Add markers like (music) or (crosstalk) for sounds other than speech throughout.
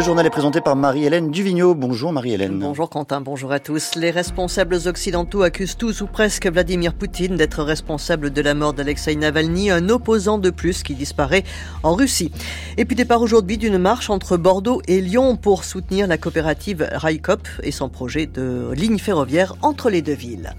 Le journal est présenté par Marie-Hélène Duvigneau. Bonjour Marie-Hélène. Bonjour Quentin, bonjour à tous. Les responsables occidentaux accusent tous ou presque Vladimir Poutine d'être responsable de la mort d'Alexei Navalny, un opposant de plus qui disparaît en Russie. Et puis départ aujourd'hui d'une marche entre Bordeaux et Lyon pour soutenir la coopérative Raikop et son projet de ligne ferroviaire entre les deux villes.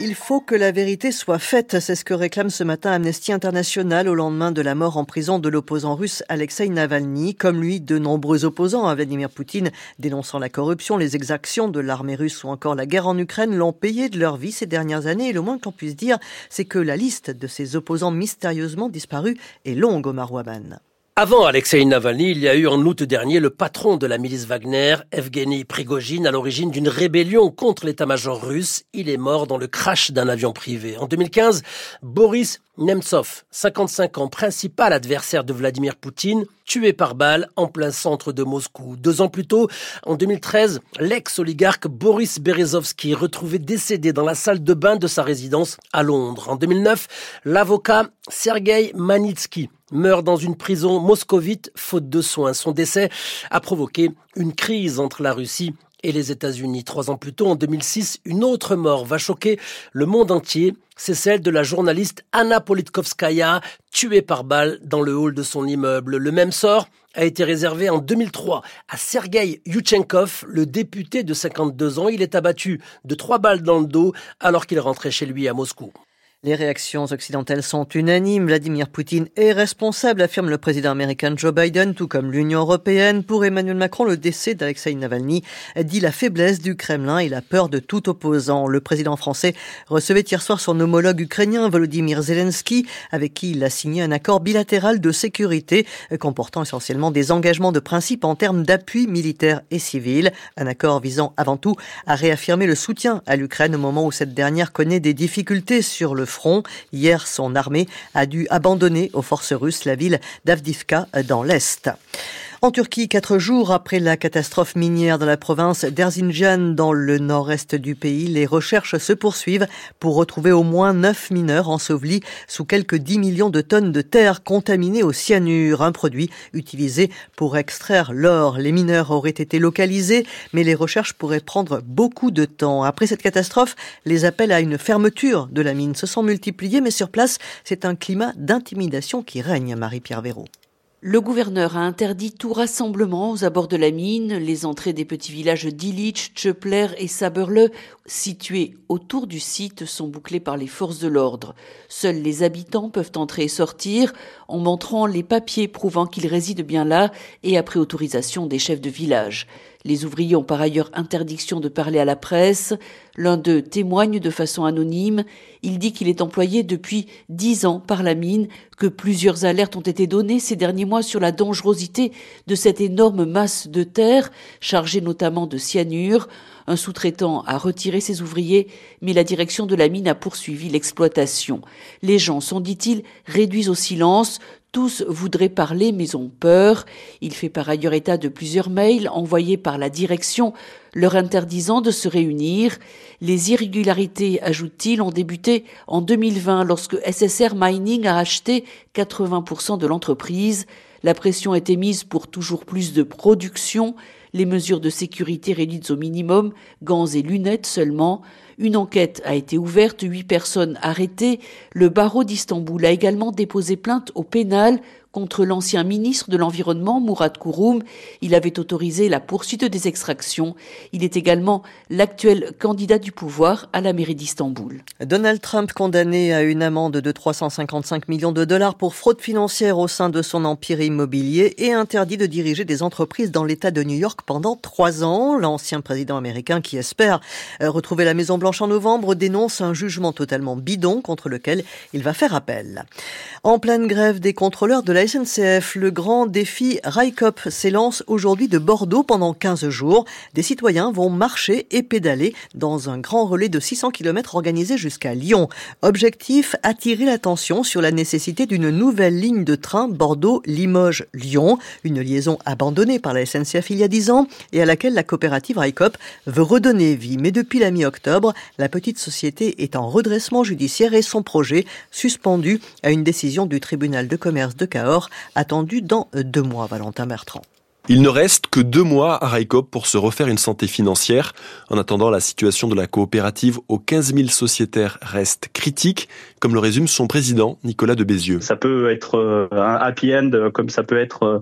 Il faut que la vérité soit faite, c'est ce que réclame ce matin Amnesty International au lendemain de la mort en prison de l'opposant russe Alexei Navalny. Comme lui, de nombreux opposants à Vladimir Poutine, dénonçant la corruption, les exactions de l'armée russe ou encore la guerre en Ukraine, l'ont payé de leur vie ces dernières années. Et le moins qu'on puisse dire, c'est que la liste de ces opposants mystérieusement disparus est longue, Omar Waban. Avant Alexei Navalny, il y a eu en août dernier le patron de la milice Wagner, Evgeny Prigogine, à l'origine d'une rébellion contre l'état-major russe. Il est mort dans le crash d'un avion privé. En 2015, Boris Nemtsov, 55 ans, principal adversaire de Vladimir Poutine, tué par balle en plein centre de Moscou. Deux ans plus tôt, en 2013, l'ex-oligarque Boris Berezovsky, retrouvé décédé dans la salle de bain de sa résidence à Londres. En 2009, l'avocat Sergei Manitsky, meurt dans une prison moscovite faute de soins. Son décès a provoqué une crise entre la Russie et les États-Unis. Trois ans plus tôt, en 2006, une autre mort va choquer le monde entier. C'est celle de la journaliste Anna Politkovskaya, tuée par balle dans le hall de son immeuble. Le même sort a été réservé en 2003 à Sergei Yuchenkov, le député de 52 ans. Il est abattu de trois balles dans le dos alors qu'il rentrait chez lui à Moscou. Les réactions occidentales sont unanimes. Vladimir Poutine est responsable, affirme le président américain Joe Biden, tout comme l'Union européenne. Pour Emmanuel Macron, le décès d'Alexei Navalny dit la faiblesse du Kremlin et la peur de tout opposant. Le président français recevait hier soir son homologue ukrainien Volodymyr Zelensky, avec qui il a signé un accord bilatéral de sécurité comportant essentiellement des engagements de principe en termes d'appui militaire et civil. Un accord visant avant tout à réaffirmer le soutien à l'Ukraine au moment où cette dernière connaît des difficultés sur le front. Hier, son armée a dû abandonner aux forces russes la ville d'Avdivka dans l'Est. En Turquie, quatre jours après la catastrophe minière dans la province d'Erzincan, dans le nord-est du pays, les recherches se poursuivent pour retrouver au moins neuf mineurs ensevelis sous quelques 10 millions de tonnes de terre contaminée au cyanure, un produit utilisé pour extraire l'or. Les mineurs auraient été localisés, mais les recherches pourraient prendre beaucoup de temps. Après cette catastrophe, les appels à une fermeture de la mine se sont multipliés, mais sur place, c'est un climat d'intimidation qui règne, Marie-Pierre Véraud. Le gouverneur a interdit tout rassemblement aux abords de la mine. Les entrées des petits villages d'Illich, Tchepler et Saberle, situés autour du site, sont bouclées par les forces de l'ordre. Seuls les habitants peuvent entrer et sortir en montrant les papiers prouvant qu'ils résident bien là et après autorisation des chefs de village. Les ouvriers ont par ailleurs interdiction de parler à la presse. L'un d'eux témoigne de façon anonyme. Il dit qu'il est employé depuis dix ans par la mine, que plusieurs alertes ont été données ces derniers mois sur la dangerosité de cette énorme masse de terre, chargée notamment de cyanure. Un sous-traitant a retiré ses ouvriers, mais la direction de la mine a poursuivi l'exploitation. Les gens sont, dit-il, réduits au silence, tous voudraient parler mais ont peur. Il fait par ailleurs état de plusieurs mails envoyés par la direction leur interdisant de se réunir. Les irrégularités, ajoute-t-il, ont débuté en 2020 lorsque SSR Mining a acheté 80% de l'entreprise. La pression était mise pour toujours plus de production les mesures de sécurité réduites au minimum, gants et lunettes seulement. Une enquête a été ouverte, huit personnes arrêtées. Le barreau d'Istanbul a également déposé plainte au pénal contre l'ancien ministre de l'Environnement, Mourad Kouroum. Il avait autorisé la poursuite des extractions. Il est également l'actuel candidat du pouvoir à la mairie d'Istanbul. Donald Trump condamné à une amende de 355 millions de dollars pour fraude financière au sein de son empire immobilier et interdit de diriger des entreprises dans l'État de New York pendant trois ans. L'ancien président américain qui espère euh, retrouver la Maison Blanche en novembre dénonce un jugement totalement bidon contre lequel il va faire appel. En pleine grève des contrôleurs de la SNCF, le grand défi Raikop s'élance aujourd'hui de Bordeaux pendant 15 jours. Des citoyens vont marcher et pédaler dans un grand relais de 600 km organisé jusqu'à Lyon. Objectif, attirer l'attention sur la nécessité d'une nouvelle ligne de train Bordeaux-Limoges-Lyon, une liaison abandonnée par la SNCF il y a 10 ans et à laquelle la coopérative Raikop veut redonner vie. Mais depuis la mi-octobre, La petite société est en redressement judiciaire et son projet suspendu à une décision du tribunal de commerce de Cahors attendue dans deux mois, Valentin Bertrand. Il ne reste que deux mois à Raikop pour se refaire une santé financière. En attendant, la situation de la coopérative aux 15 000 sociétaires reste critique, comme le résume son président, Nicolas de Bézieux. Ça peut être euh, un happy end, comme ça peut être euh,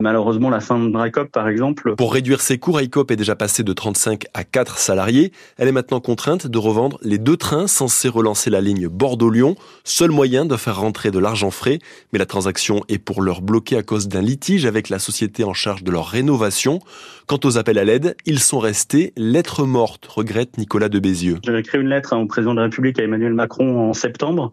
malheureusement la fin de Raikop, par exemple. Pour réduire ses coûts, Raikop est déjà passé de 35 à 4 salariés. Elle est maintenant contrainte de revendre les deux trains censés relancer la ligne Bordeaux-Lyon, seul moyen de faire rentrer de l'argent frais. Mais la transaction est pour l'heure bloquée à cause d'un litige avec la société en charge de leur rénovation. Quant aux appels à l'aide, ils sont restés lettres mortes, regrette Nicolas de Bézieux. J'avais écrit une lettre au président de la République, à Emmanuel Macron, en septembre.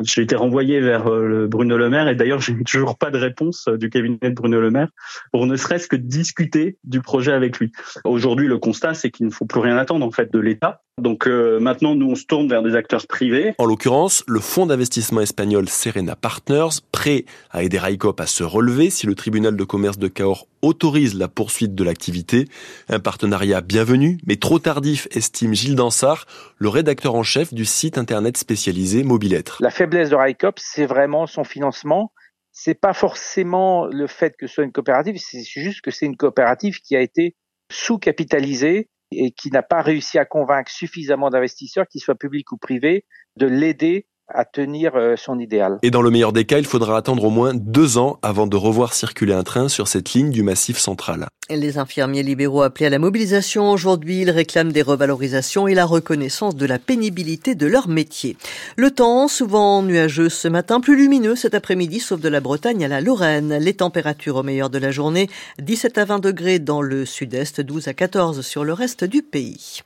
J'ai été renvoyé vers euh, Bruno Le Maire et d'ailleurs, (laughs) j'ai toujours pas de réponse euh, du cabinet de Bruno Le Maire pour ne serait-ce que discuter du projet avec lui. Aujourd'hui, le constat, c'est qu'il ne faut plus rien attendre en fait de l'État. Donc euh, maintenant, nous, on se tourne vers des acteurs privés. En l'occurrence, le fonds d'investissement espagnol Serena Partners, prêt à aider Raikop à se relever si le tribunal de commerce de Cahors autorise la poursuite de l'activité. Un partenariat bienvenu, mais trop tardif, estime Gilles Dansard, le rédacteur en chef du site internet spécialisé Mobilettre. La faiblesse de Raikop, c'est vraiment son financement. C'est pas forcément le fait que ce soit une coopérative, c'est juste que c'est une coopérative qui a été sous-capitalisée et qui n'a pas réussi à convaincre suffisamment d'investisseurs, qu'ils soient publics ou privés, de l'aider à tenir euh, son idéal. Et dans le meilleur des cas, il faudra attendre au moins deux ans avant de revoir circuler un train sur cette ligne du Massif central. Les infirmiers libéraux appelés à la mobilisation aujourd'hui, ils réclament des revalorisations et la reconnaissance de la pénibilité de leur métier. Le temps, souvent nuageux ce matin, plus lumineux cet après-midi, sauf de la Bretagne à la Lorraine. Les températures au meilleur de la journée, 17 à 20 degrés dans le sud-est, 12 à 14 sur le reste du pays.